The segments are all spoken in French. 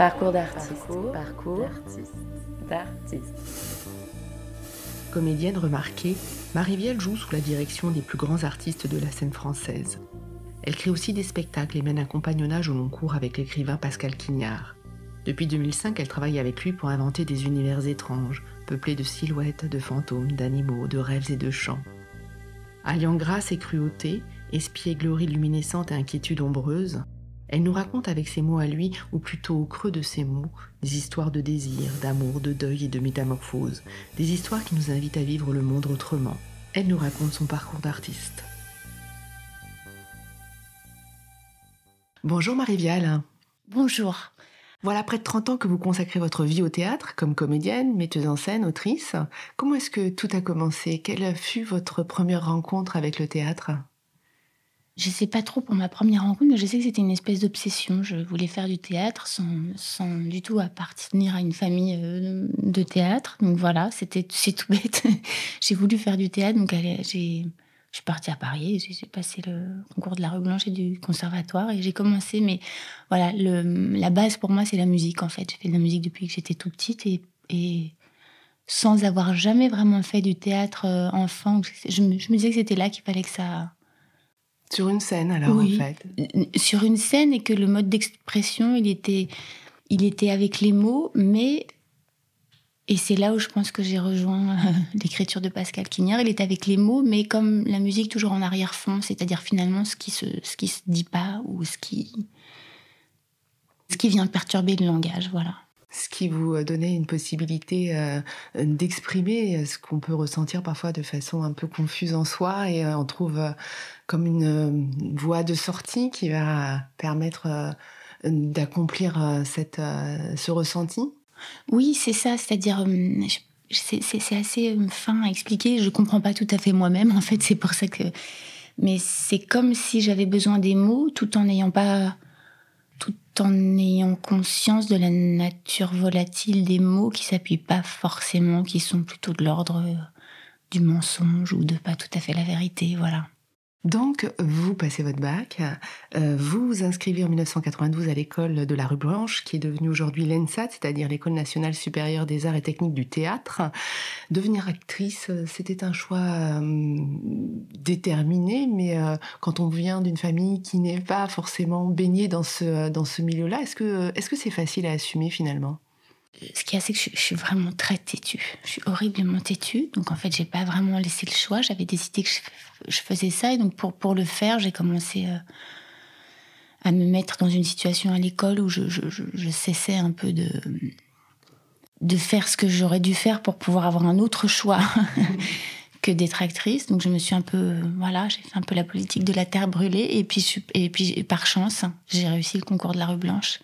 Parcours d'artiste. Parcours, d'artiste. Comédienne remarquée, Marie-Vielle joue sous la direction des plus grands artistes de la scène française. Elle crée aussi des spectacles et mène un compagnonnage au long cours avec l'écrivain Pascal Quignard. Depuis 2005, elle travaille avec lui pour inventer des univers étranges, peuplés de silhouettes, de fantômes, d'animaux, de rêves et de chants. Alliant grâce et cruauté, espièglerie luminescente et inquiétude ombreuse, elle nous raconte avec ses mots à lui, ou plutôt au creux de ses mots, des histoires de désir, d'amour, de deuil et de métamorphose, des histoires qui nous invitent à vivre le monde autrement. Elle nous raconte son parcours d'artiste. Bonjour Marie-Viale. Bonjour. Voilà près de 30 ans que vous consacrez votre vie au théâtre comme comédienne, metteuse en scène, autrice. Comment est-ce que tout a commencé? Quelle fut votre première rencontre avec le théâtre? Je sais pas trop pour ma première rencontre, mais je sais que c'était une espèce d'obsession. Je voulais faire du théâtre sans, sans, du tout appartenir à une famille euh, de théâtre. Donc voilà, c'était c'est tout bête. j'ai voulu faire du théâtre, donc j'ai je suis partie à Paris, j'ai passé le concours de la rue Blanche et du conservatoire et j'ai commencé. Mais voilà, la base pour moi, c'est la musique en fait. J'ai fait de la musique depuis que j'étais tout petite et, sans avoir jamais vraiment fait du théâtre euh, enfant, je me disais que c'était là qu'il fallait que ça sur une scène, alors, en fait Sur une scène, et que le mode d'expression, il était, il était avec les mots, mais. Et c'est là où je pense que j'ai rejoint euh, l'écriture de Pascal Quignard. Il est avec les mots, mais comme la musique, toujours en arrière-fond, c'est-à-dire finalement ce qui se, ce qui se dit pas ou ce qui, ce qui vient perturber le langage, voilà ce qui vous euh, donnait une possibilité euh, d'exprimer ce qu'on peut ressentir parfois de façon un peu confuse en soi et on trouve comme une voie de sortie qui va permettre euh, d'accomplir euh, cette, euh, ce ressenti? Oui, c'est ça, c'est-à-dire c'est assez fin à expliquer. Je comprends pas tout à fait moi-même, en fait, c'est pour ça que. Mais c'est comme si j'avais besoin des mots, tout en n'ayant pas, tout en ayant conscience de la nature volatile des mots qui s'appuient pas forcément, qui sont plutôt de l'ordre du mensonge ou de pas tout à fait la vérité, voilà. Donc, vous passez votre bac, euh, vous vous inscrivez en 1992 à l'école de la rue Blanche, qui est devenue aujourd'hui l'ENSAT, c'est-à-dire l'École nationale supérieure des arts et techniques du théâtre. Devenir actrice, c'était un choix euh, déterminé, mais euh, quand on vient d'une famille qui n'est pas forcément baignée dans ce, milieu-là, est-ce que c'est facile à assumer finalement? Ce qui est, c'est que je, suis vraiment très têtue. Je suis horriblement têtue. Donc, en fait, j'ai pas vraiment laissé le choix. J'avais décidé que je, faisais ça. Et donc, pour, pour le faire, j'ai commencé euh, à me mettre dans une situation à l'école où je, je, cessais un peu de, de faire ce que j'aurais dû faire pour pouvoir avoir un autre choix que d'être actrice. Donc, je me suis un peu, voilà, j'ai fait un peu la politique de la terre brûlée. Et puis, et puis par chance, j'ai réussi le concours de la rue Blanche.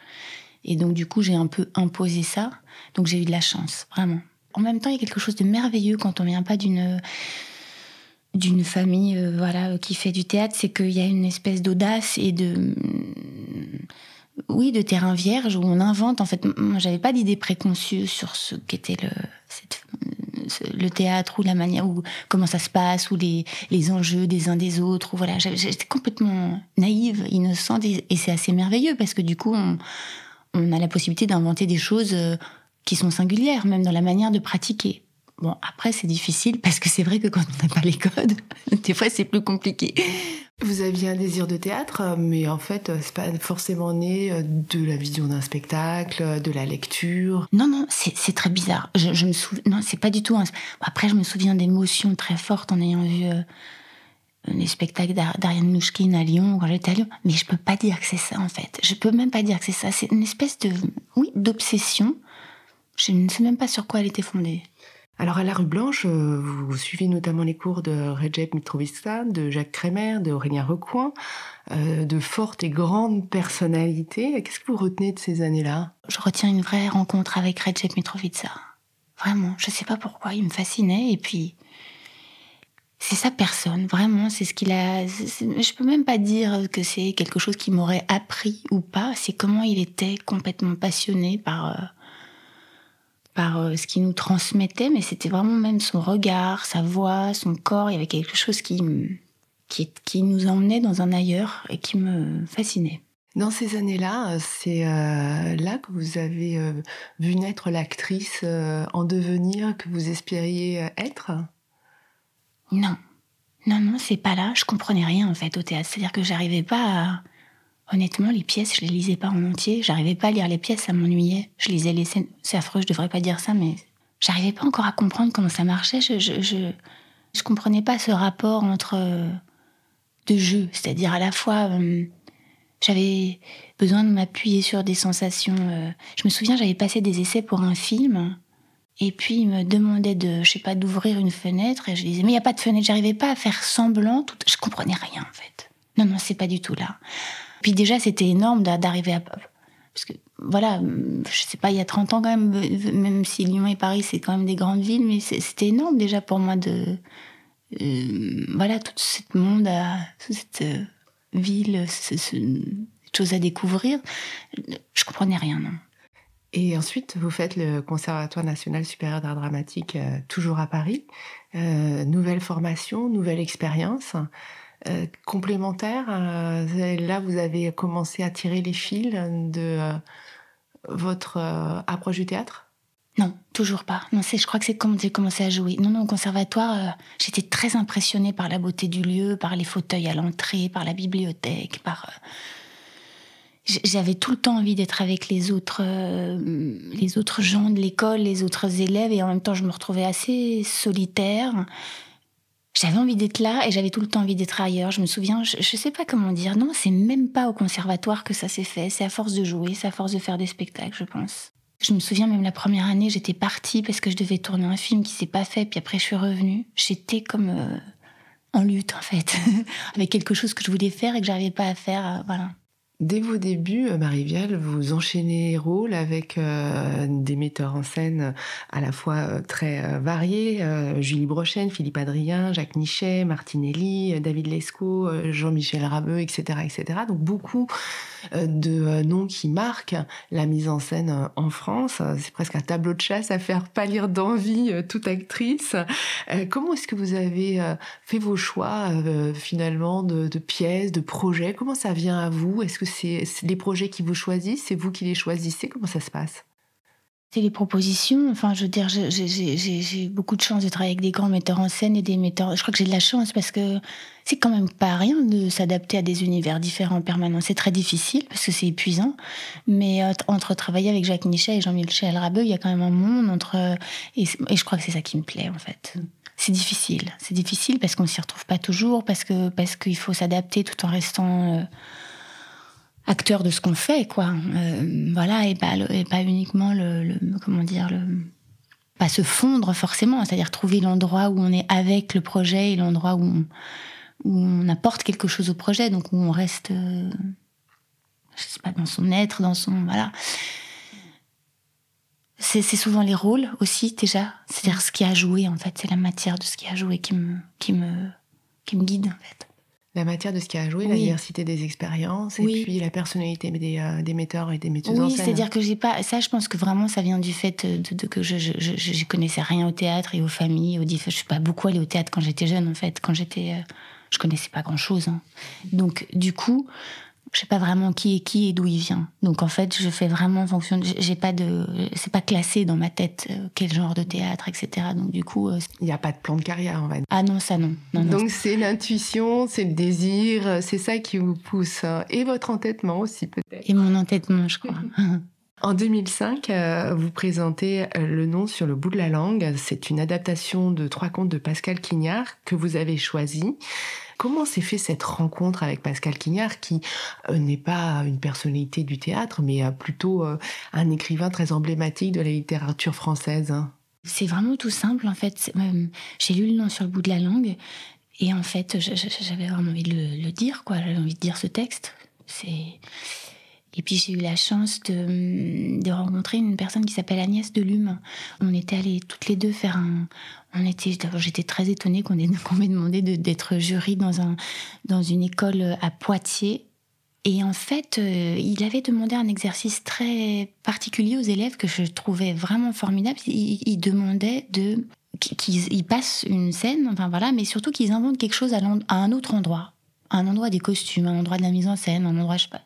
Et donc, du coup, j'ai un peu imposé ça. Donc, j'ai eu de la chance, vraiment. En même temps, il y a quelque chose de merveilleux quand on vient pas d'une d'une famille euh, voilà qui fait du théâtre, c'est qu'il y a une espèce d'audace et de oui de terrain vierge où on invente. En fait, moi, j'avais pas d'idée préconçue sur ce qu'était le le théâtre ou la manière ou comment ça se passe ou les, les enjeux des uns des autres ou voilà j'étais complètement naïve innocente et, et c'est assez merveilleux parce que du coup on, on a la possibilité d'inventer des choses euh, qui sont singulières, même dans la manière de pratiquer. Bon, après, c'est difficile parce que c'est vrai que quand on n'a pas les codes, des fois, c'est plus compliqué. Vous aviez un désir de théâtre, mais en fait, c'est pas forcément né euh, de la vision d'un spectacle, de la lecture. Non, non, c'est très bizarre. Je, me souviens, non, c'est pas du tout. Après, je me souviens d'émotions très fortes en ayant vu euh, les spectacles d'Ariane Nouchkine à Lyon quand j'étais à Lyon. Mais je peux pas dire que c'est ça en fait. Je peux même pas dire que c'est ça. C'est une espèce de, oui, d'obsession. Je ne sais même pas sur quoi elle était fondée. Alors à la rue Blanche, euh, vous suivez notamment les cours de Recep Mitrovica, de Jacques Crémer, de Aurélien Recoin, euh, de fortes et grandes personnalités. Qu'est-ce que vous retenez de ces années-là? Je retiens une vraie rencontre avec Recep Mitrovica. Vraiment, je sais pas pourquoi, il me fascinait et puis c'est sa personne, vraiment, c'est ce qu'il a. Je peux même pas dire que c'est quelque chose qui m'aurait appris ou pas. C'est comment il était complètement passionné par euh, par euh, ce qu'il nous transmettait, mais c'était vraiment même son regard, sa voix, son corps. Il y avait quelque chose qui qui, nous emmenait dans un ailleurs et qui me fascinait. Dans ces années-là, c'est euh, là que vous avez vu naître l'actrice en devenir que vous espériez être? Non. Non, non, c'est pas là. Je comprenais rien en fait au théâtre. C'est-à-dire que j'arrivais pas à... Honnêtement, les pièces, je les lisais pas en entier. J'arrivais pas à lire les pièces, ça m'ennuyait. Je lisais les scènes. C'est affreux, je devrais pas dire ça, mais j'arrivais pas encore à comprendre comment ça marchait. Je, je, je, je comprenais pas ce rapport entre de jeu, c'est-à-dire à la fois j'avais besoin de m'appuyer sur des sensations. Euh, je me souviens, j'avais passé des essais pour un film. Et puis, il me demandait de, je sais pas, d'ouvrir une fenêtre. Et je disais, mais il n'y a pas de fenêtre. J'arrivais pas à faire semblant. Tout... Je comprenais rien, en fait. Non, non, c'est pas du tout là. Puis déjà, c'était énorme d'arriver à. Parce que, voilà, je sais pas, il y a 30 ans quand même, même si Lyon et Paris, c'est quand même des grandes villes, mais c'était énorme déjà pour moi de. Euh, voilà, tout ce monde, à, cette euh, ville, c'est chose à découvrir. Je comprenais rien, non. Et ensuite, vous faites le Conservatoire national supérieur d'art dramatique, euh, toujours à Paris. Euh, nouvelle formation, nouvelle expérience. Euh, complémentaire, là, vous avez commencé à tirer les fils de votre approche du théâtre? Non, toujours pas. Non, c'est, je crois que c'est quand j'ai commencé à jouer. Non, non, au conservatoire, j'étais très impressionnée par la beauté du lieu, par les fauteuils à l'entrée, par la bibliothèque, par. J'avais tout le temps envie d'être avec les autres, euh, les autres gens de l'école, les autres élèves, et en même temps, je me retrouvais assez solitaire. J'avais envie d'être là et j'avais tout le temps envie d'être ailleurs. Je me souviens, je, ne sais pas comment dire. Non, c'est même pas au conservatoire que ça s'est fait. C'est à force de jouer, c'est à force de faire des spectacles, je pense. Je me souviens même la première année, j'étais partie parce que je devais tourner un film qui s'est pas fait, puis après je suis revenue. J'étais comme euh, en lutte en fait, avec quelque chose que je voulais faire et que j'arrivais pas à faire. Euh, voilà. Dès vos débuts, euh, Marie-Vial, vous enchaînez les rôles avec euh, des metteurs en scène euh, à la fois très variés, Julie Brochen, Philippe Adrien, Jacques Nichet, Martinelli, David Lescaut, Jean-Michel Rabeux, etc., etc. Donc beaucoup de noms qui marquent la mise en scène en France. C'est presque un tableau de chasse à faire pâlir d'envie toute actrice. comment est-ce que vous avez fait vos choix finalement de, pièces, de projets? Comment ça vient à vous? C'est les projets qui vous choisissent, c'est vous qui les choisissez Comment ça se passe? C'est les propositions. Enfin, je veux dire, j'ai beaucoup de chance de travailler avec des grands metteurs en scène et des metteurs. Je crois que j'ai de la chance parce que c'est quand même pas rien de s'adapter à des univers différents en permanence. C'est très difficile parce que c'est épuisant. Mais euh, entre travailler avec Jacques Nichet et Jean-Michel Rabeux, il y a quand même un monde entre. Et, et je crois que c'est ça qui me plaît en fait. C'est difficile. C'est difficile parce qu'on s'y retrouve pas toujours, parce que parce qu'il faut s'adapter tout en restant. Euh, acteur de ce qu'on fait, quoi. Euh, voilà, et pas, et pas uniquement le, comment dire, le, pas se fondre forcément, c'est-à-dire trouver l'endroit où on est avec le projet et l'endroit où on, où on apporte quelque chose au projet, donc où on reste, euh, je sais pas, dans son être, dans son, voilà. C'est souvent les rôles aussi déjà, c'est-à-dire ce qui a joué en fait, c'est la matière de ce qui a joué qui me, qui me, qui me guide en fait la matière de ce qui a joué, la diversité des expériences, et puis la personnalité des, euh, des, metteurs et des metteuses en scène. Oui, c'est-à-dire que j'ai pas. Ça, je pense que vraiment, ça vient du fait de, que je, je, je, connaissais rien au théâtre et aux familles. Aux je suis pas beaucoup allée au théâtre quand j'étais jeune, en fait. Quand j'étais. Euh, je connaissais pas grand-chose. Hein. Donc, du coup, je sais pas vraiment qui est qui et d'où il vient. Donc en fait, je fais vraiment en fonction. J'ai pas de, c'est pas classé dans ma tête euh, quel genre de théâtre, etc. Donc du coup, euh, il n'y a pas de plan de carrière en fait. Ah non, ça non. Donc c'est l'intuition, c'est le désir, c'est ça qui vous pousse hein. et votre entêtement aussi peut-être. Et mon entêtement, je crois. En 2005, vous présentez Le nom sur le bout de la langue. C'est une adaptation de trois contes de Pascal Quignard que vous avez choisi. Comment s'est fait cette rencontre avec Pascal Quignard, qui euh, n'est pas une personnalité du théâtre, mais euh, plutôt euh, un écrivain très emblématique de la littérature française hein? C'est vraiment tout simple, en fait. J'ai lu le nom sur le bout de la langue, et en fait, j'avais vraiment envie de le, dire, quoi. J'avais envie de dire ce texte. C'est et puis j'ai eu la chance de, de, rencontrer une personne qui s'appelle Agnès Delume. On était allés toutes les deux faire un. On était. J'étais très étonnée qu'on m'ait demandé d'être jury dans un dans une école à Poitiers. Et en fait, euh, il avait demandé un exercice très particulier aux élèves que je trouvais vraiment formidable. Il, demandait de qu'ils passent une scène, enfin voilà, mais surtout qu'ils inventent quelque chose à, à un autre endroit, un endroit des costumes, un endroit de la mise en scène, un endroit je sais pas.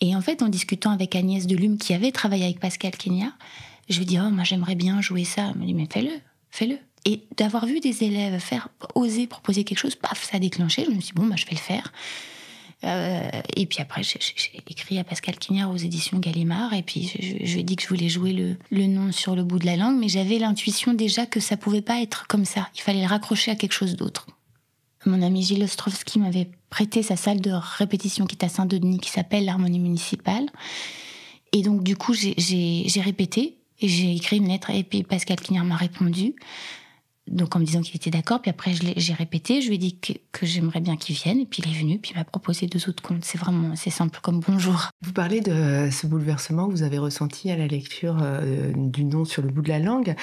Et en fait, en discutant avec Agnès Delume, qui avait travaillé avec Pascal Kenya, je lui dis, oh, moi j'aimerais bien jouer ça. Elle me dit, mais fais-le, fais-le. Et d'avoir vu des élèves faire, oser proposer quelque chose, paf, ça a déclenché. Je me suis dit, bon, bah, je vais le faire. Euh, et puis après, j'ai écrit à Pascal Quignard aux éditions Gallimard, et puis je, lui ai dit que je voulais jouer le, le, nom sur le bout de la langue, mais j'avais l'intuition déjà que ça pouvait pas être comme ça. Il fallait le raccrocher à quelque chose d'autre. Mon ami Gilles Ostrovski m'avait prêté sa salle de répétition qui est à Saint-Denis, qui s'appelle l'Harmonie municipale. Et donc, du coup, j'ai répété et j'ai écrit une lettre, et puis Pascal Quignard m'a répondu donc en me disant qu'il était d'accord. Puis après, j'ai répété, je lui ai dit que, j'aimerais bien qu'il vienne. Et puis il est venu, puis il m'a proposé deux autres comptes. C'est vraiment assez simple comme bonjour. Vous parlez de ce bouleversement que vous avez ressenti à la lecture euh, du nom sur le bout de la langue.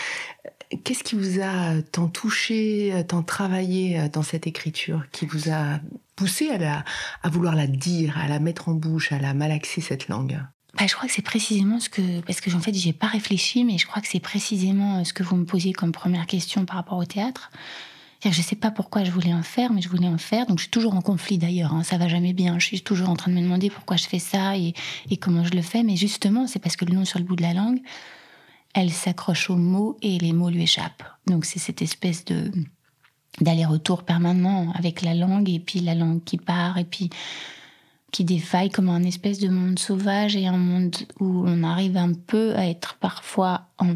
Qu'est-ce qui vous a tant touché, tant travaillé euh, dans cette écriture, qui vous a poussé à, à vouloir la dire, à la mettre en bouche, à la malaxer cette langue? Bah, je crois que c'est précisément ce que parce que en fait j'ai pas réfléchi, mais je crois que c'est précisément euh, ce que vous me posiez comme première question par rapport au théâtre. Je sais pas pourquoi je voulais en faire, mais je voulais en faire. Donc je suis toujours en conflit d'ailleurs. Hein, ça va jamais bien. Je suis toujours en train de me demander pourquoi je fais ça et, comment je le fais. Mais justement, c'est parce que le nom sur le bout de la langue, elle s'accroche aux mots et les mots lui échappent. Donc c'est cette espèce de d'aller-retour permanent avec la langue et puis la langue qui part et puis qui défaille comme un espèce de monde sauvage et un monde où on arrive un peu à être parfois en,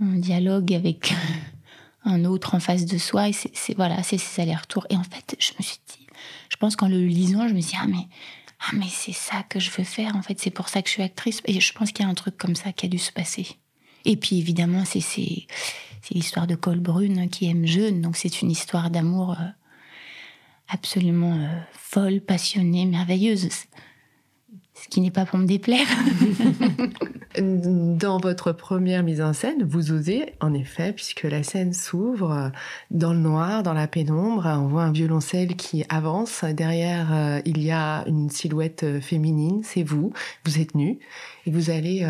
dialogue avec un autre en face de soi. Et c'est voilà, c'est ces allers-retours. Et en fait, je me suis dit, je pense qu'en le lisant, je me suis dit, ah mais, ah mais c'est ça que je veux faire. En fait, c'est pour ça que je suis actrice. Et je pense qu'il y a un truc comme ça qui a dû se passer. Et puis évidemment, c'est l'histoire de Colbrune qui aime jeune, donc c'est une histoire d'amour euh, absolument euh, folle, passionnée, merveilleuse. Ce qui n'est pas pour me déplaire. dans votre première mise en scène, vous osez, en effet, puisque la scène s'ouvre dans le noir, dans la pénombre, on voit un violoncelle qui avance. Derrière, euh, il y a une silhouette euh, féminine, c'est vous, vous êtes nu, et vous allez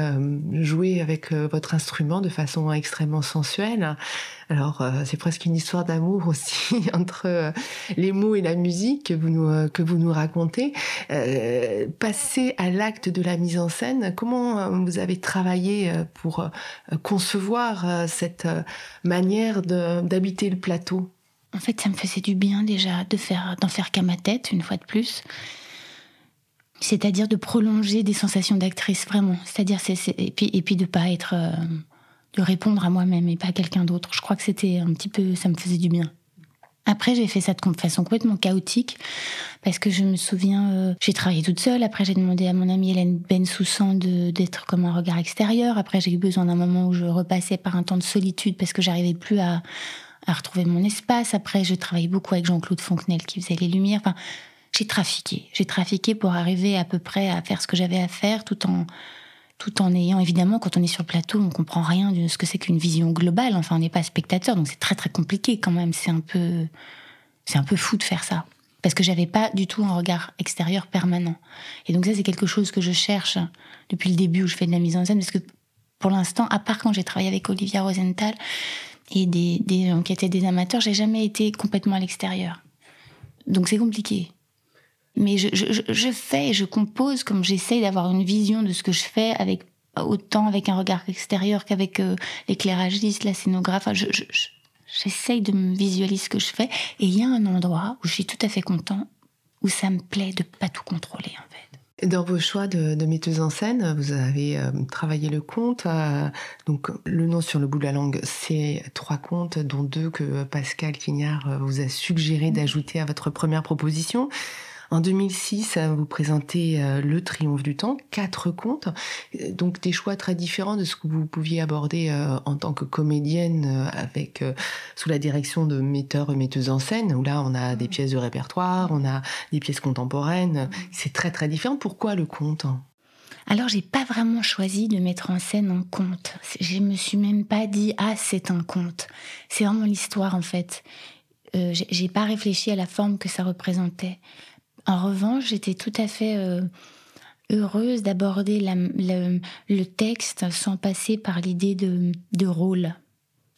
jouer avec votre instrument de façon extrêmement sensuelle. Alors, euh, c'est presque une histoire d'amour aussi entre euh, les mots et la musique que vous nous, euh, que vous nous racontez. passer à l'acte de la mise en scène, comment vous avez travaillé pour concevoir cette manière d'habiter le plateau? En fait, ça me faisait du bien déjà de faire d'en faire qu'à ma tête, une fois de plus. C'est-à-dire de prolonger des sensations d'actrice, vraiment. C'est-à-dire, et, puis, et puis de pas être de répondre à moi-même et pas à quelqu'un d'autre. Je crois que c'était un petit peu, ça me faisait du bien. Après, j'ai fait ça de façon complètement chaotique parce que je me souviens, euh, j'ai travaillé toute seule. Après, j'ai demandé à mon amie Hélène Bensoussan d'être comme un regard extérieur. Après, j'ai eu besoin d'un moment où je repassais par un temps de solitude parce que j'arrivais plus à, à, retrouver mon espace. Après, je travaillais beaucoup avec Jean-Claude Fontenelle qui faisait les lumières. Enfin, j'ai trafiqué. J'ai trafiqué pour arriver à peu près à faire ce que j'avais à faire tout en tout en ayant évidemment quand on est sur le plateau on comprend rien de ce que c'est qu'une vision globale. Enfin on n'est pas spectateur donc c'est très très compliqué quand même. C'est un peu c'est un peu fou de faire ça. Parce que j'avais pas du tout un regard extérieur permanent. Et donc ça c'est quelque chose que je cherche depuis le début où je fais de la mise en scène. Parce que pour l'instant à part quand j'ai travaillé avec Olivia Rosenthal et des, des gens qui étaient des amateurs j'ai jamais été complètement à l'extérieur. Donc c'est compliqué mais je, je, je fais, je compose comme j'essaye d'avoir une vision de ce que je fais autant avec un regard extérieur qu'avec euh, l'éclairagiste, la scénographe. J'essaye de me visualiser ce que je fais. Et il y a un endroit où je suis tout à fait content, où ça me plaît de pas tout contrôler en fait. Dans vos choix de, de metteuse en scène, vous avez euh, travaillé le conte. Euh, donc, le nom sur le bout de la langue, c'est trois contes, dont deux que Pascal Quignard vous a suggéré d'ajouter à votre première proposition. En 2006, vous présentez euh, Le Triomphe du Temps, quatre contes, euh, donc des choix très différents de ce que vous pouviez aborder euh, en tant que comédienne avec sous la direction de metteurs et metteuses en scène, où là on a des pièces de répertoire, on a des pièces contemporaines. C'est très très différent. Pourquoi le conte? Alors, j'ai pas vraiment choisi de mettre en scène un conte. Je me suis même pas dit ah c'est un conte. C'est vraiment l'histoire en fait. Euh, j'ai pas réfléchi à la forme que ça représentait. En revanche, j'étais tout à fait euh, heureuse d'aborder le, texte sans passer par l'idée de, rôle,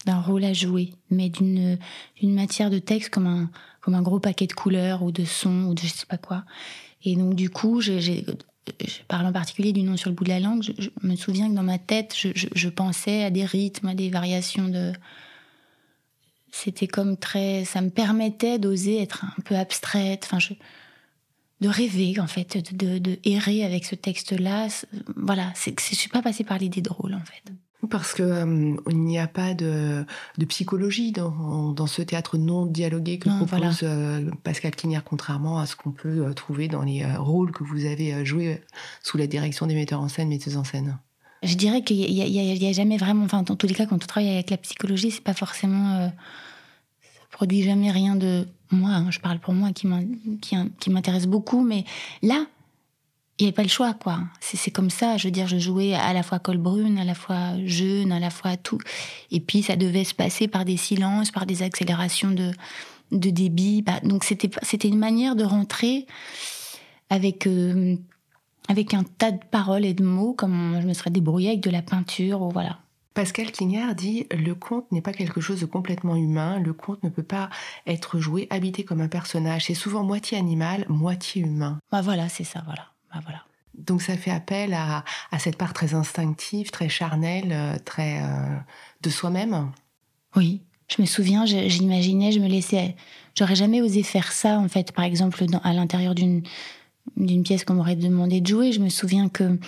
d'un rôle à jouer, mais d'une matière de texte comme un, gros paquet de couleurs ou de sons ou de je sais pas quoi. Et donc du coup, je parle en particulier du nom sur le bout de la langue, je, me souviens que dans ma tête, je, pensais à des rythmes, à des variations de. C'était comme très. Ça me permettait d'oser être un peu abstraite, je, de rêver, en fait, de, de, errer avec ce texte-là. Voilà, je ne suis pas passée par l'idée drôle, en fait. Parce que euh, il n'y a pas de, de psychologie dans, dans, ce théâtre non dialogué que propose euh, Pascal Quignard, contrairement à ce qu'on peut euh, trouver dans les rôles que vous avez joués sous la direction des metteurs en scène, metteuses en scène. Je dirais qu'il n'y a, jamais vraiment, enfin, dans tous les cas, quand on travaille avec la psychologie, c'est pas forcément, ça produit jamais rien de moi. Hein, je parle pour moi qui m'intéresse beaucoup, mais là, il n'y avait pas le choix, quoi. C'est comme ça. Je veux dire, je jouais à la fois Colbrune, à la fois jeune, à la fois tout. Et puis, ça devait se passer par des silences, par des accélérations de, de débit. Bah, donc, c'était une manière de rentrer avec, euh, avec un tas de paroles et de mots, comme je me serais débrouillée avec de la peinture, ou voilà. Pascal Quignard dit Le conte n'est pas quelque chose de complètement humain. Le conte ne peut pas être joué, habité comme un personnage. C'est souvent moitié animal, moitié humain. Bah voilà, c'est ça, voilà. Bah, voilà. Donc ça fait appel à, cette part très instinctive, très charnelle, euh, très euh, de soi-même. Oui, je me souviens, j'imaginais, je me laissais, j'aurais jamais osé faire ça en fait. Par exemple, à l'intérieur d'une d'une pièce qu'on m'aurait demandé de jouer, je me souviens que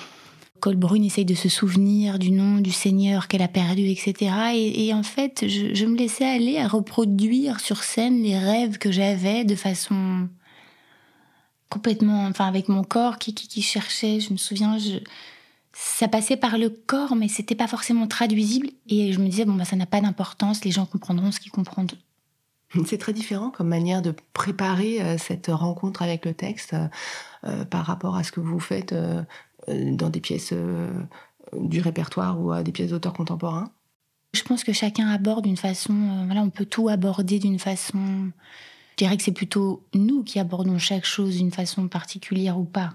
Colbrune essaye de se souvenir du nom du Seigneur qu'elle a perdu, etc. Et, en fait, je, me laissais aller à reproduire sur scène les rêves que j'avais de façon complètement, enfin avec mon corps qui, qui, cherchait. Je me souviens, je, ça passait par le corps, mais c'était pas forcément traduisible. Et je me disais bon bah ça n'a pas d'importance, les gens comprendront ce qu'ils comprennent. C'est très différent comme manière de préparer euh, cette rencontre avec le texte euh, euh, par rapport à ce que vous faites dans des pièces du répertoire ou à des pièces d'auteurs contemporains. Je pense que chacun aborde d'une façon, voilà, on peut tout aborder d'une façon je dirais que c'est plutôt nous qui abordons chaque chose d'une façon particulière ou pas.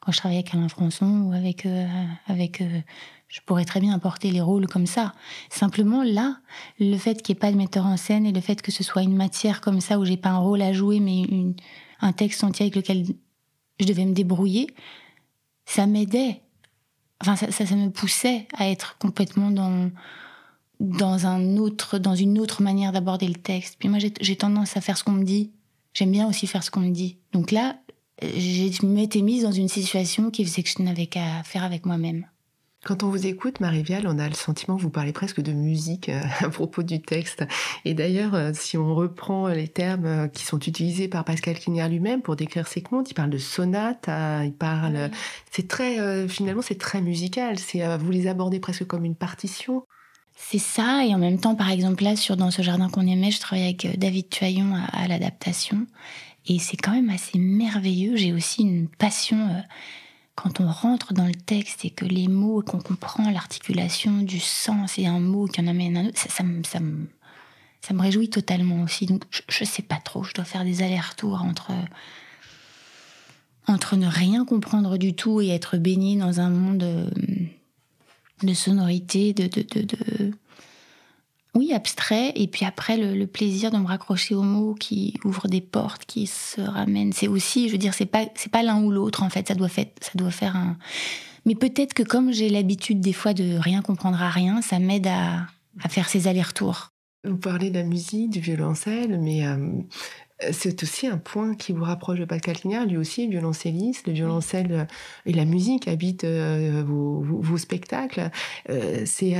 Quand je travaille avec Alain Françon ou avec, euh, avec euh, je pourrais très bien apporter les rôles comme ça. Simplement là, le fait qu'il n'y ait pas de metteur en scène et le fait que ce soit une matière comme ça où j'ai pas un rôle à jouer mais une, un texte entier avec lequel je devais me débrouiller, ça m'aidait. Enfin, ça, ça, me poussait à être complètement dans dans, un autre, dans une autre manière d'aborder le texte. Puis moi, j'ai tendance à faire ce qu'on me dit. J'aime bien aussi faire ce qu'on me dit. Donc là, je m'étais mise dans une situation qui faisait que je n'avais qu'à faire avec moi-même. Quand on vous écoute, Marie-Vial, on a le sentiment que vous parlez presque de musique euh, à propos du texte. Et d'ailleurs, euh, si on reprend les termes euh, qui sont utilisés par Pascal Quignard lui-même pour décrire ses contes, il parle de sonate, il parle. C'est très, finalement, c'est très musical. C'est, vous les abordez presque comme une partition. C'est ça, et en même temps, par exemple, là, sur Dans ce jardin qu'on aimait, je travaille avec David Tuaillon à, l'adaptation, et c'est quand même assez merveilleux. J'ai aussi une passion euh, quand on rentre dans le texte et que les mots, qu'on comprend l'articulation du sens et un mot qui en amène un autre, ça, me réjouit totalement aussi. Donc, je, ne sais pas trop, je dois faire des allers-retours entre entre ne rien comprendre du tout et être baigné dans un monde euh, de sonorité, de, de, de, oui, abstrait, et puis après le, plaisir de me raccrocher aux mots qui ouvrent des portes, qui se ramènent. C'est aussi, je veux dire, c'est pas c'est pas l'un ou l'autre en fait. Ça doit faire ça doit faire un. Mais peut-être que comme j'ai l'habitude des fois de rien comprendre à rien, ça m'aide à, à faire ces allers-retours. Vous parlez de la musique, du violoncelle, mais euh, c'est aussi un point qui vous rapproche de Pascal Quignard, lui aussi violoncelliste. Le violoncelle euh, et la musique habitent euh, vos, spectacles. Euh, c'est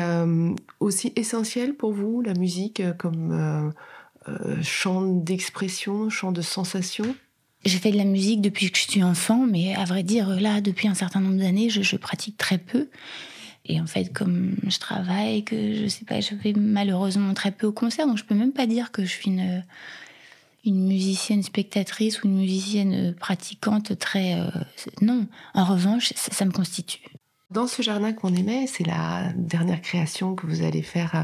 aussi essentiel pour vous, la musique, comme champ d'expression, champ de sensation? J'ai fait de la musique depuis que je suis enfant, mais à vrai dire, là, depuis un certain nombre d'années, je, je, pratique très peu. Et en fait, comme je travaille, que je sais pas, je vais malheureusement très peu au concert, donc je peux même pas dire que je suis une une musicienne spectatrice ou une musicienne euh, pratiquante très... Euh, non, en revanche, ça, me constitue. Dans ce jardin qu'on aimait, c'est la dernière création que vous allez faire euh,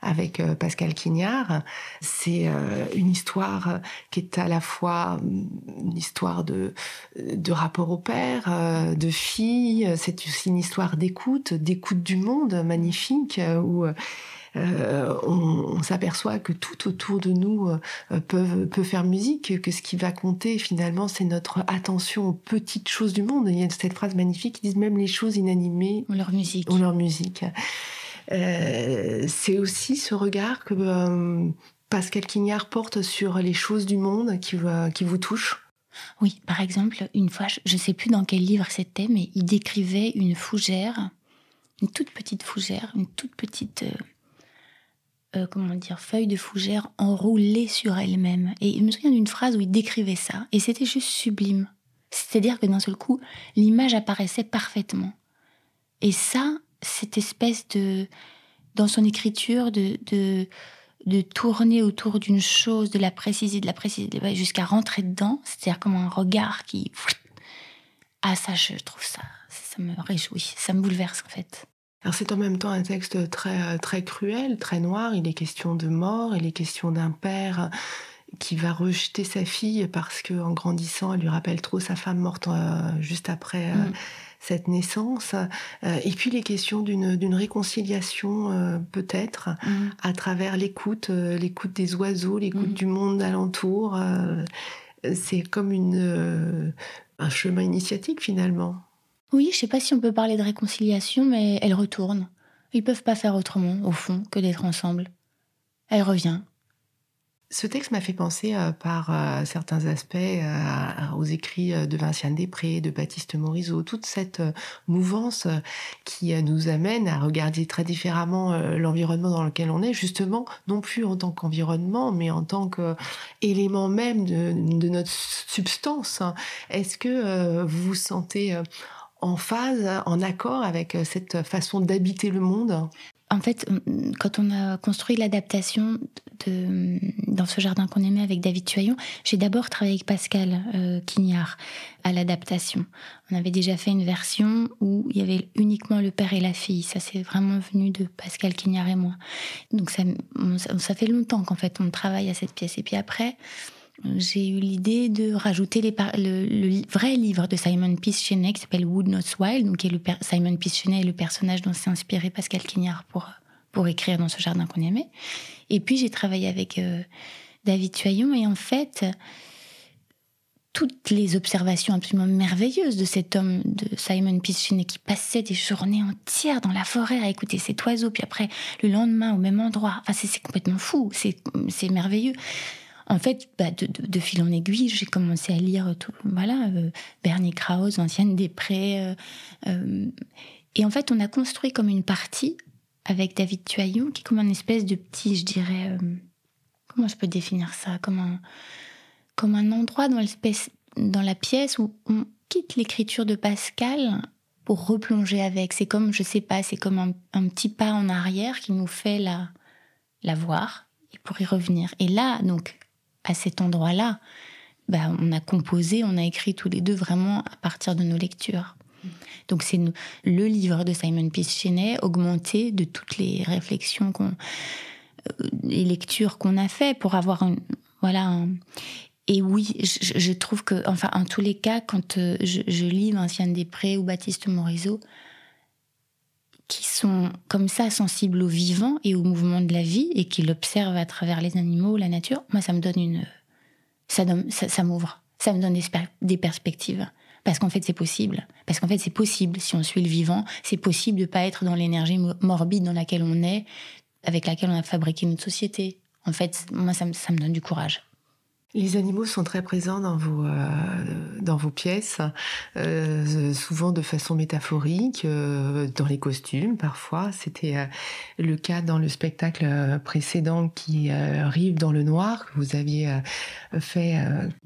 avec Pascal Quignard. C'est une histoire qui est à la fois mm, une histoire de, de rapport au père, de fille. C'est aussi une histoire d'écoute, d'écoute du monde magnifique où on, s'aperçoit que tout autour de nous peut, peut faire musique, que ce qui va compter finalement, c'est notre attention aux petites choses du monde. Il y a cette phrase magnifique qui dit même les choses inanimées ont leur musique. Ont leur musique. c'est aussi ce regard que Pascal Quignard porte sur les choses du monde qui, qui vous touchent Oui, par exemple, une fois, je ne sais plus dans quel livre c'était, mais il décrivait une fougère, une toute petite fougère, une toute petite, euh, euh, comment dire, feuille de fougère enroulée sur elle-même. Et il me souviens d'une phrase où il décrivait ça, et c'était juste sublime. C'est-à-dire que d'un seul coup, l'image apparaissait parfaitement. Et ça, cette espèce de, dans son écriture, de, de de tourner autour d'une chose, de la préciser, de la préciser, jusqu'à rentrer dedans, c'est-à-dire comme un regard qui... Ah ça, je trouve ça, ça me réjouit, ça me bouleverse en fait. Alors c'est en même temps un texte très, très cruel, très noir, il est question de mort, il est question d'un père qui va rejeter sa fille parce qu'en grandissant, elle lui rappelle trop sa femme morte euh, juste après... Euh, mm cette naissance, euh, et puis les questions d'une réconciliation euh, peut-être mm. à travers l'écoute, euh, l'écoute des oiseaux, l'écoute mm. du monde alentour. c'est comme une, un chemin initiatique finalement. Oui, je sais pas si on peut parler de réconciliation, mais elle retourne. Ils peuvent pas faire autrement, au fond, que d'être ensemble. Elle revient. Ce texte m'a fait penser euh, par euh, certains aspects euh, aux écrits de Vinciane Després, de Baptiste Morisot, toute cette mouvance qui nous amène à regarder très différemment l'environnement dans lequel on est, justement, non plus en tant qu'environnement, mais en tant qu'élément même de, notre substance. Est-ce que vous vous sentez en phase, en accord avec cette façon d'habiter le monde? En fait, quand on a construit l'adaptation dans ce jardin qu'on aimait avec David Tuaillon, j'ai d'abord travaillé avec Pascal euh, Quignard à l'adaptation. On avait déjà fait une version où il y avait uniquement le père et la fille. Ça, c'est vraiment venu de Pascal Quignard et moi. Donc ça, ça fait longtemps qu'en fait on travaille à cette pièce. Et puis après, j'ai eu l'idée de rajouter le, vrai livre de Simon Peace Cheney qui s'appelle Wood Not Wild, donc qui est le Simon est le personnage dont s'est inspiré Pascal Quignard pour, pour écrire dans ce jardin qu'on aimait. Et puis j'ai travaillé avec euh, David Tuaillon et en fait, toutes les observations absolument merveilleuses de cet homme, de Simon Cheney, qui passait des journées entières dans la forêt à écouter cet oiseau, puis après le lendemain au même endroit. Enfin, c'est complètement fou, c'est merveilleux en fait, bah, de, fil en aiguille, j'ai commencé à lire tout, voilà, euh, Bernie Krause, Ancienne Després. Euh, euh, et en fait, on a construit comme une partie avec David Tuaillon, qui est comme un espèce de petit, je dirais, comment je peux définir ça, comme un, comme un endroit dans, dans la pièce où on quitte l'écriture de Pascal pour replonger avec. C'est comme, je sais pas, c'est comme un, un, petit pas en arrière qui nous fait la, la voir et pour y revenir. Et là, donc, à cet endroit-là, bah, on a composé, on a écrit tous les deux vraiment à partir de nos lectures. Donc c'est le livre de Simon Peace Cheney augmenté de toutes les réflexions qu'on, euh, les lectures qu'on a fait pour avoir un, voilà. et oui, je, trouve que, enfin, en tous les cas, quand euh, je, je lis Vinciane Després ou Baptiste Morisot, qui sont comme ça sensibles au vivant et au mouvement de la vie et qui l'observent à travers les animaux, la nature, moi ça me donne une, ça, m'ouvre, ça me donne des, des perspectives. Parce qu'en fait, c'est possible. Parce qu'en fait, c'est possible, si on suit le vivant, c'est possible de ne pas être dans l'énergie morbide dans laquelle on est, avec laquelle on a fabriqué notre société. En fait, moi, ça me donne du courage. Les animaux sont très présents dans vos, euh, dans vos pièces, euh, souvent de façon métaphorique, euh, dans les costumes parfois. C'était le cas dans le spectacle précédent qui arrive dans le noir, que vous aviez fait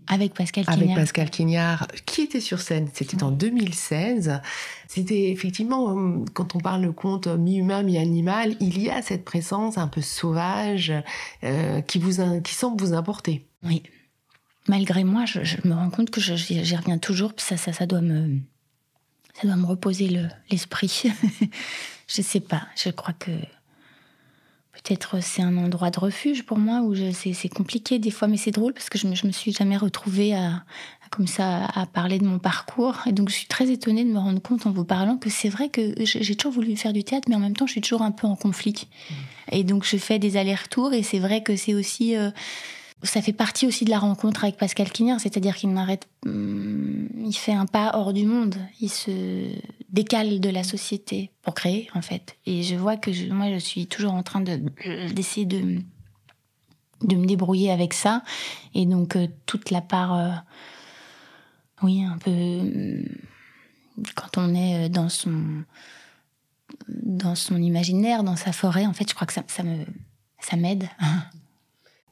avec Pascal Quignard. Avec Pascal Quignard, qui était sur scène. C'était en 2016. C'était effectivement, quand on parle de conte mi-humain, mi-animal, il y a cette présence un peu sauvage qui, vous, qui semble vous importer. Oui, malgré moi, je, me rends compte que j'y reviens toujours. Ça, ça, ça doit me, ça doit me reposer l'esprit. je sais pas. Je crois que peut-être c'est un endroit de refuge pour moi où c'est compliqué des fois, mais c'est drôle parce que je me, me suis jamais retrouvée à, comme ça à parler de mon parcours. Et donc je suis très étonnée de me rendre compte en vous parlant que c'est vrai que j'ai toujours voulu faire du théâtre, mais en même temps je suis toujours un peu en conflit. Mmh. Et donc je fais des allers-retours et c'est vrai que c'est aussi... Euh, ça fait partie aussi de la rencontre avec Pascal Quignard, c'est-à-dire qu'il n'arrête, mmh, il fait un pas hors du monde, il se décale de la société pour créer en fait. Et je vois que moi je suis toujours en train de d'essayer de de me débrouiller avec ça. Et donc euh, toute la part euh, oui, un peu. Euh, quand on est euh, dans son, dans son imaginaire, dans sa forêt, en fait, je crois que ça, ça me, ça m'aide.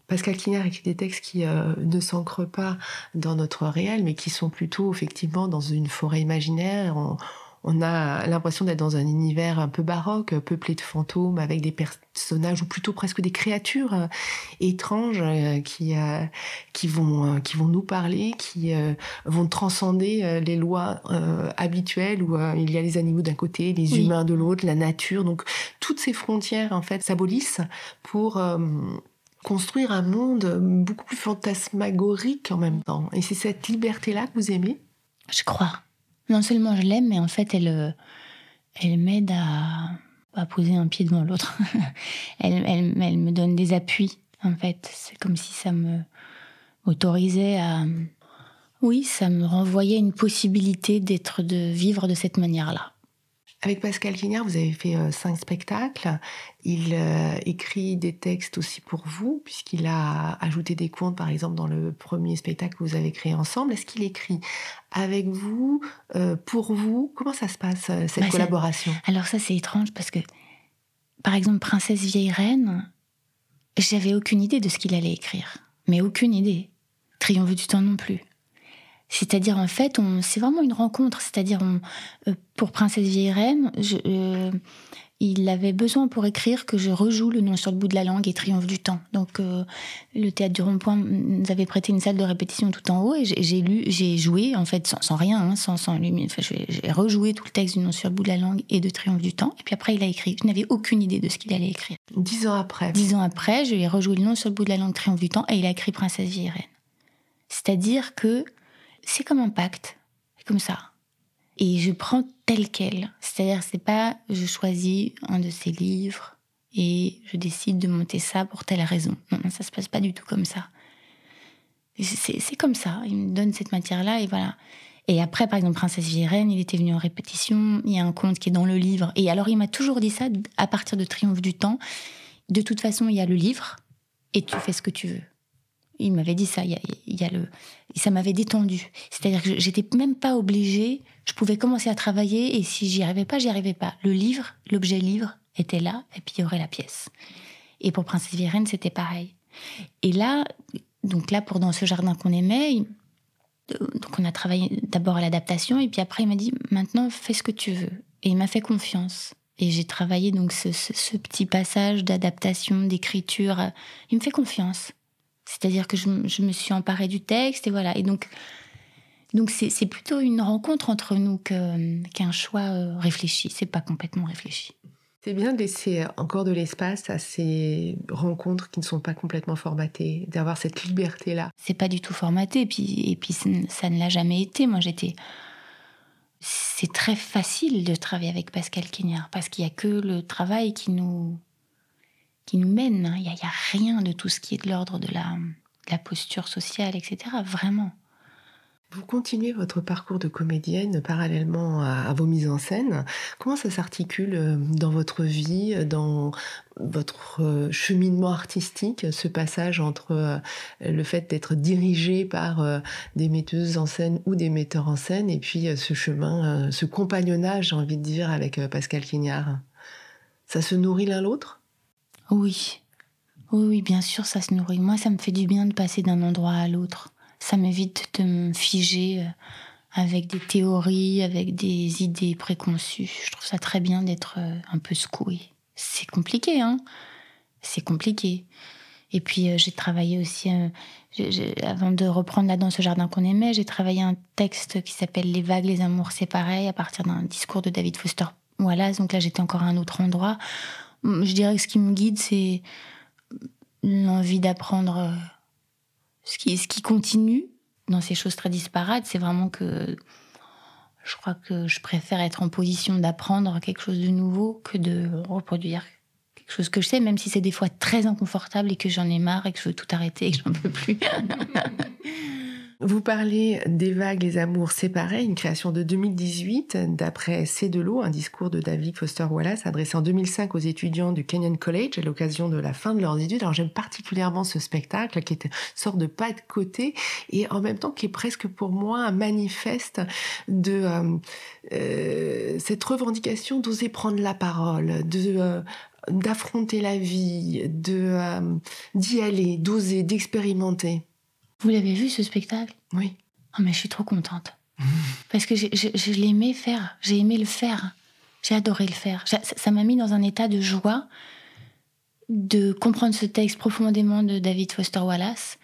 Pascal Quignard écrit des textes qui euh, ne s'ancrent pas dans notre réel, mais qui sont plutôt effectivement dans une forêt imaginaire on a l'impression d'être dans un univers un peu baroque, peuplé de fantômes, avec des personnages ou plutôt presque des créatures euh, étranges euh, qui euh, qui vont qui vont nous parler, qui vont transcender les lois habituelles où il y a les animaux d'un côté, les humains de l'autre, la nature. Donc toutes ces frontières en fait s'abolissent pour construire un monde beaucoup plus fantasmagorique en même temps. Et c'est cette liberté-là que vous aimez? Je crois non seulement je l'aime, mais en fait, elle, euh, elle m'aide à, à poser un pied devant l'autre. elle, elle, elle, me donne des appuis, en fait. C'est comme si ça me autorisait à. Oui, ça me renvoyait une possibilité d'être, de vivre de cette manière-là. Avec Pascal Quignard, vous avez fait euh, cinq spectacles. Il euh, écrit des textes aussi pour vous, puisqu'il a ajouté des contes, par exemple, dans le premier spectacle que vous avez créé ensemble. Est-ce qu'il écrit avec vous, euh, pour vous? Comment ça se passe, cette bah, collaboration? Alors ça, c'est étrange, parce que, par exemple, Princesse Vieille Reine, j'avais aucune idée de ce qu'il allait écrire. Mais aucune idée. Triomphe du temps non plus. C'est-à-dire, en fait, c'est vraiment une rencontre. C'est-à-dire, euh, pour Princesse Vieille Reine, euh, il avait besoin pour écrire que je rejoue le nom sur le bout de la langue et Triomphe du temps. Donc, euh, le théâtre du Rond-Point nous avait prêté une salle de répétition tout en haut et j'ai lu, j'ai joué, en fait, sans, rien, hein, sans, sans lui. Enfin, j'ai rejoué tout le texte du nom sur le bout de la langue et de Triomphe du temps. Et puis après, il a écrit. Je n'avais aucune idée de ce qu'il allait écrire. Dix ans après. Dix ans après, je lui ai rejoué le nom sur le bout de la langue Triomphe du temps et il a écrit Princesse Vieille Reine. C'est-à-dire que c'est comme un pacte, comme ça. Et je prends tel quel. C'est-à-dire, c'est pas je choisis un de ses livres et je décide de monter ça pour telle raison. Non, ça se passe pas du tout comme ça. C'est comme ça. Il me donne cette matière-là et voilà. Et après, par exemple, Princesse Virène, il était venu en répétition. Il y a un conte qui est dans le livre. Et alors, il m'a toujours dit ça à partir de Triomphe du temps. De toute façon, il y a le livre et tu fais ce que tu veux. Il m'avait dit ça. Il y a, le, ça m'avait détendu. C'est-à-dire que j'étais même pas obligée. Je pouvais commencer à travailler et si j'y arrivais pas, j'y arrivais pas. Le livre, l'objet livre, était là et puis il y aurait la pièce. Et pour Princesse Virène, c'était pareil. Et là, donc là, pour Dans ce jardin qu'on aimait, donc on a travaillé d'abord à l'adaptation et puis après il m'a dit maintenant fais ce que tu veux. Et il m'a fait confiance. Et j'ai travaillé donc ce, ce petit passage d'adaptation, d'écriture. Il me fait confiance. C'est-à-dire que je, me suis emparée du texte et voilà. Et donc, donc c'est plutôt une rencontre entre nous qu'un choix euh, réfléchi. C'est pas complètement réfléchi. C'est bien de laisser encore de l'espace à ces rencontres qui ne sont pas complètement formatées, d'avoir cette liberté-là. C'est pas du tout formaté, et puis, et puis ça ne l'a jamais été. Moi, j'étais. C'est très facile de travailler avec Pascal Quignard parce qu'il n'y a que le travail qui nous qui nous mène. Hein. Il n'y a, rien de tout ce qui est de l'ordre de la, posture sociale, etc. Vraiment. Vous continuez votre parcours de comédienne parallèlement à, vos mises en scène. Comment ça s'articule euh, dans votre vie, dans votre euh, cheminement artistique, ce passage entre euh, le fait d'être dirigé par des metteuses en scène ou des metteurs en scène et puis ce chemin, ce compagnonnage, j'ai envie de dire, avec Pascal Quignard? Ça se nourrit l'un l'autre? Oui. Oui, bien sûr, ça se nourrit. Moi, ça me fait du bien de passer d'un endroit à l'autre. Ça m'évite de me figer euh, avec des théories, avec des idées préconçues. Je trouve ça très bien d'être euh, un peu secoué. C'est compliqué, hein C'est compliqué. Et puis, euh, j'ai travaillé aussi, avant de reprendre la danse au jardin qu'on aimait, j'ai travaillé un texte qui s'appelle Les vagues, les amours, pareil, à partir d'un discours de David Foster Voilà, donc là, j'étais encore à un autre endroit je dirais que ce qui me guide, c'est l'envie d'apprendre euh, ce qui, ce qui continue dans ces choses très disparates. C'est vraiment que je crois que je préfère être en position d'apprendre quelque chose de nouveau que de reproduire quelque chose que je sais, même si c'est des fois très inconfortable et que j'en ai marre et que je veux tout arrêter et que j'en peux plus. Vous parlez des vagues, les amours séparés, une création de 2018 d'après C'est de un discours de David Foster Wallace adressé en 2005 aux étudiants du Kenyon College à l'occasion de la fin de leurs études. Alors j'aime particulièrement ce spectacle qui est une sorte de pas de côté et en même temps qui est presque pour moi un manifeste de euh, euh, cette revendication d'oser prendre la parole, de euh, d'affronter la vie, de d'y aller, d'oser, d'expérimenter. Vous l'avez vu ce spectacle? Oui. Oh, mais je suis trop contente. Parce que je, je, l'aimais faire, j'ai aimé le faire, j'ai adoré le faire. Ça m'a mis dans un état de joie de comprendre ce texte profondément de David Foster Wallace,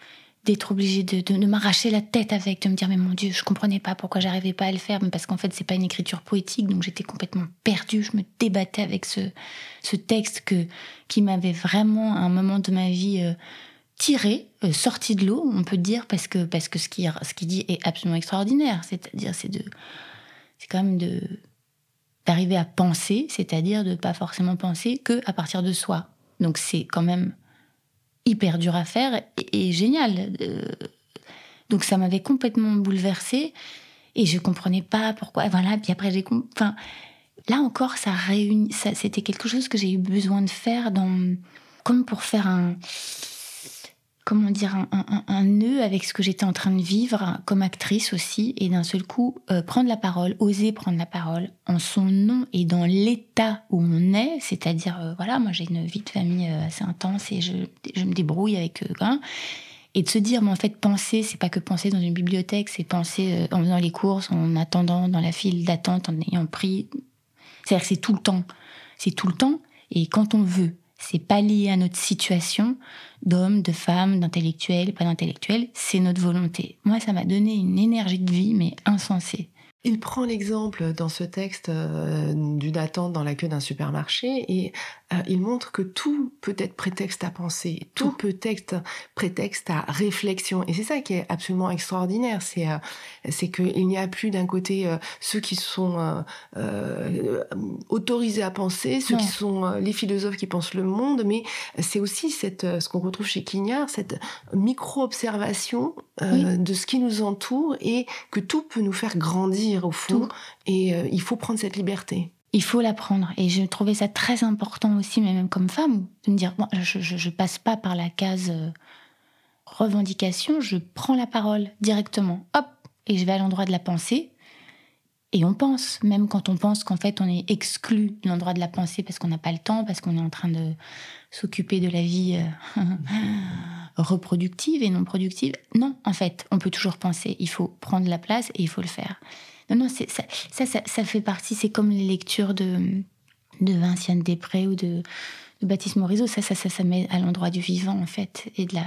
d'être obligé de, de, m'arracher la tête avec, de me dire mais mon Dieu, je comprenais pas pourquoi j'arrivais pas à le faire, mais parce qu'en fait c'est pas une écriture poétique, donc j'étais complètement perdue, je me débattais avec ce, ce texte que, qui m'avait vraiment à un moment de ma vie euh, tiré, euh, sorti de l'eau, on peut dire, parce que, parce que ce qu'il ce qui dit est absolument extraordinaire. C'est-à-dire, c'est quand même de, d'arriver à penser, c'est-à-dire de ne pas forcément penser que à partir de soi. Donc c'est quand même hyper dur à faire et, génial. Euh, donc ça m'avait complètement bouleversée et je comprenais pas pourquoi. Voilà, puis après j'ai, enfin, là encore, ça réunit, ça, c'était quelque chose que j'ai eu besoin de faire dans, comme pour faire un comment dire, un, nœud avec ce que j'étais en train de vivre comme actrice aussi, et d'un seul coup, euh, prendre la parole, oser prendre la parole en son nom et dans l'état où on est, c'est-à-dire, euh, voilà, moi j'ai une vie de famille euh, assez intense et je, je me débrouille avec eux, et de se dire, mais en fait, penser, c'est pas que penser dans une bibliothèque, c'est penser en faisant les courses, en attendant dans la file d'attente, en ayant pris. C'est-à-dire que c'est tout le temps. C'est tout le temps, et quand on veut, c'est pas lié à notre situation d'homme, de femme, d'intellectuel, pas d'intellectuel, c'est notre volonté. Moi, ça m'a donné une énergie de vie, mais insensée. Il prend l'exemple dans ce texte euh, d'une attente dans la queue d'un supermarché et euh, il montre que tout peut être prétexte à penser, tout, peut être prétexte à réflexion. Et c'est ça qui est absolument extraordinaire, c'est euh, c'est qu'il n'y a plus d'un côté ceux qui sont autorisés à penser, ceux qui sont les philosophes qui pensent le monde, mais c'est aussi cette ce qu'on retrouve chez Quignard, cette micro-observation de ce qui nous entoure et que tout peut nous faire grandir au fond. Et euh, il faut prendre cette liberté. Il faut la prendre. Et je trouvais ça très important aussi, mais même comme femme, de me dire, bon, je, je, passe pas par la case euh, revendication, je prends la parole directement. Hop Et je vais à l'endroit de la pensée. Et on pense, même quand on pense qu'en fait on est exclu de l'endroit de la pensée parce qu'on n'a pas le temps, parce qu'on est en train de s'occuper de la vie euh, reproductive et non productive. Non, en fait, on peut toujours penser. Il faut prendre la place et il faut le faire. Non, non, ça, ça, ça, fait partie, c'est comme les lectures de, de Vinciane Després ou de, de Baptiste Morisot. Ça, ça, ça, ça met à l'endroit du vivant, en fait. Et de la.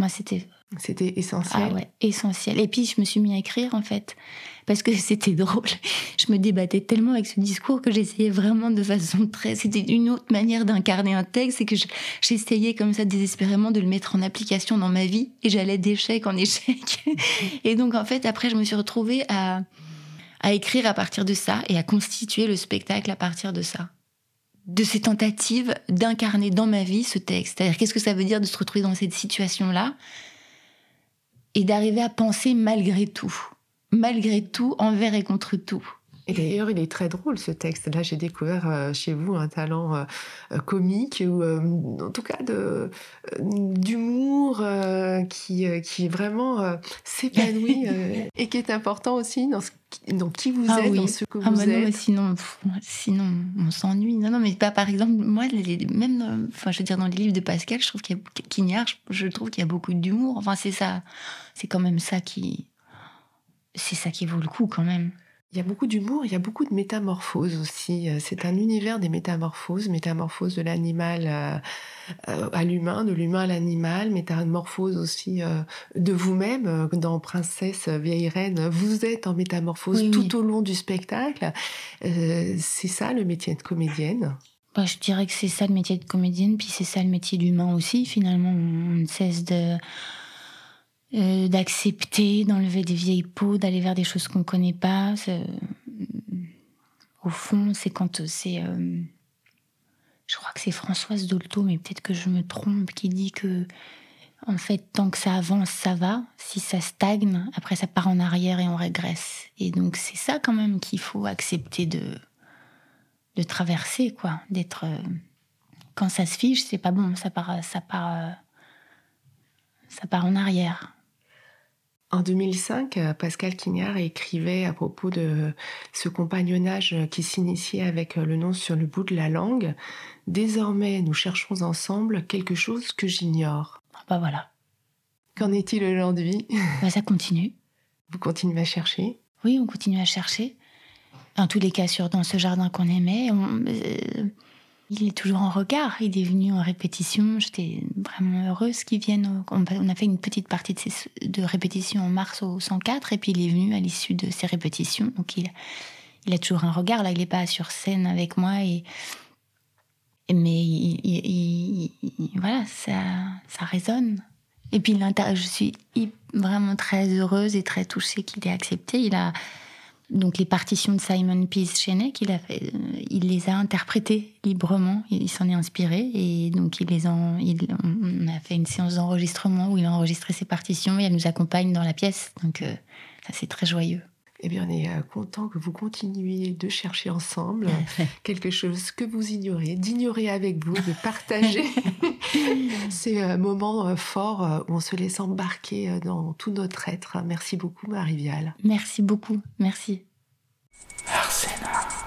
Moi, c'était c'était essentiel. Ah ouais, essentiel. Et puis je me suis mis à écrire en fait, parce que c'était drôle. Je me débattais tellement avec ce discours que j'essayais vraiment de façon très. C'était une autre manière d'incarner un texte, c'est que j'essayais comme ça désespérément de le mettre en application dans ma vie, et j'allais d'échec en échec. Et donc en fait, après, je me suis retrouvée à, à écrire à partir de ça et à constituer le spectacle à partir de ça de ces tentatives d'incarner dans ma vie ce texte. Qu'est-ce que ça veut dire de se retrouver dans cette situation-là et d'arriver à penser malgré tout, malgré tout, envers et contre tout. Et d'ailleurs, il est très drôle ce texte. Là, j'ai découvert euh, chez vous un talent euh, euh, comique ou en tout cas d'humour qui, qui vraiment s'épanouit et qui est important aussi dans, ce, dans qui vous ah êtes, dans ce que ah vous bah êtes. sinon, sinon, on s'ennuie. Non, non, mais pas par exemple, moi, même, enfin, je veux dire, dans les livres de Pascal, je trouve qu'il y a, je trouve qu'il y a beaucoup d'humour. Enfin, c'est ça, c'est quand même ça qui, c'est ça qui vaut le coup quand même. Il y a beaucoup d'humour, il y a beaucoup de métamorphoses aussi. Euh, c'est un univers des métamorphoses, métamorphose de l'animal euh, euh, à l'humain, de l'humain à l'animal, métamorphose aussi de vous-même. Dans Princesse, vieille reine, vous êtes en métamorphose tout au long du spectacle. c'est ça le métier de comédienne? Bah, Je dirais que c'est ça le métier de comédienne, puis c'est ça le métier d'humain aussi. Finalement, on ne cesse de euh, d'accepter, d'enlever des vieilles peaux, d'aller vers des choses qu'on connaît pas. Au fond, c'est quand c'est. Euh, je crois que c'est Françoise Dolto, mais peut-être que je me trompe, qui dit que, en fait, tant que ça avance, ça va. Si ça stagne, après ça part en arrière et on régresse. Et donc c'est ça quand même qu'il faut accepter de traverser, quoi, d'être. Euh, quand ça se fiche, c'est pas bon, ça part, ça part, ça part en arrière. En 2005, euh, Pascal Quignard écrivait à propos de ce compagnonnage qui s'initiait avec le nom sur le bout de la langue. Désormais, nous cherchons ensemble quelque chose que j'ignore. Ah bah voilà. Qu'en est-il aujourd'hui? Bah Ça continue. Vous continuez à chercher? Oui, on continue à chercher. En tous les cas, sur dans ce jardin qu'on aimait, on, euh, il est toujours en regard. Il est venu en répétition. J'étais vraiment heureuse qu'il vienne. On a fait une petite partie de, de répétition en mars au 104 et puis il est venu à l'issue de ces répétitions. Donc il, il a toujours un regard. Là, il n'est pas sur scène avec moi et mais il, voilà, ça, ça résonne. Et puis je suis vraiment très heureuse et très touchée qu'il ait accepté. Il a donc les partitions de Simon il, a fait, euh, il les a interprétées librement, il, s'en est inspiré et donc il les en, on a fait une séance d'enregistrement où il a enregistré ses partitions et elle nous accompagne dans la pièce. Donc euh, c'est très joyeux. Eh bien, on est euh, content que vous continuiez de chercher ensemble quelque chose que vous ignorez, d'ignorer avec vous, de partager ces moments forts où on se laisse embarquer dans tout notre être. Merci beaucoup, Marie-Viale. Merci beaucoup. Merci. Arsena.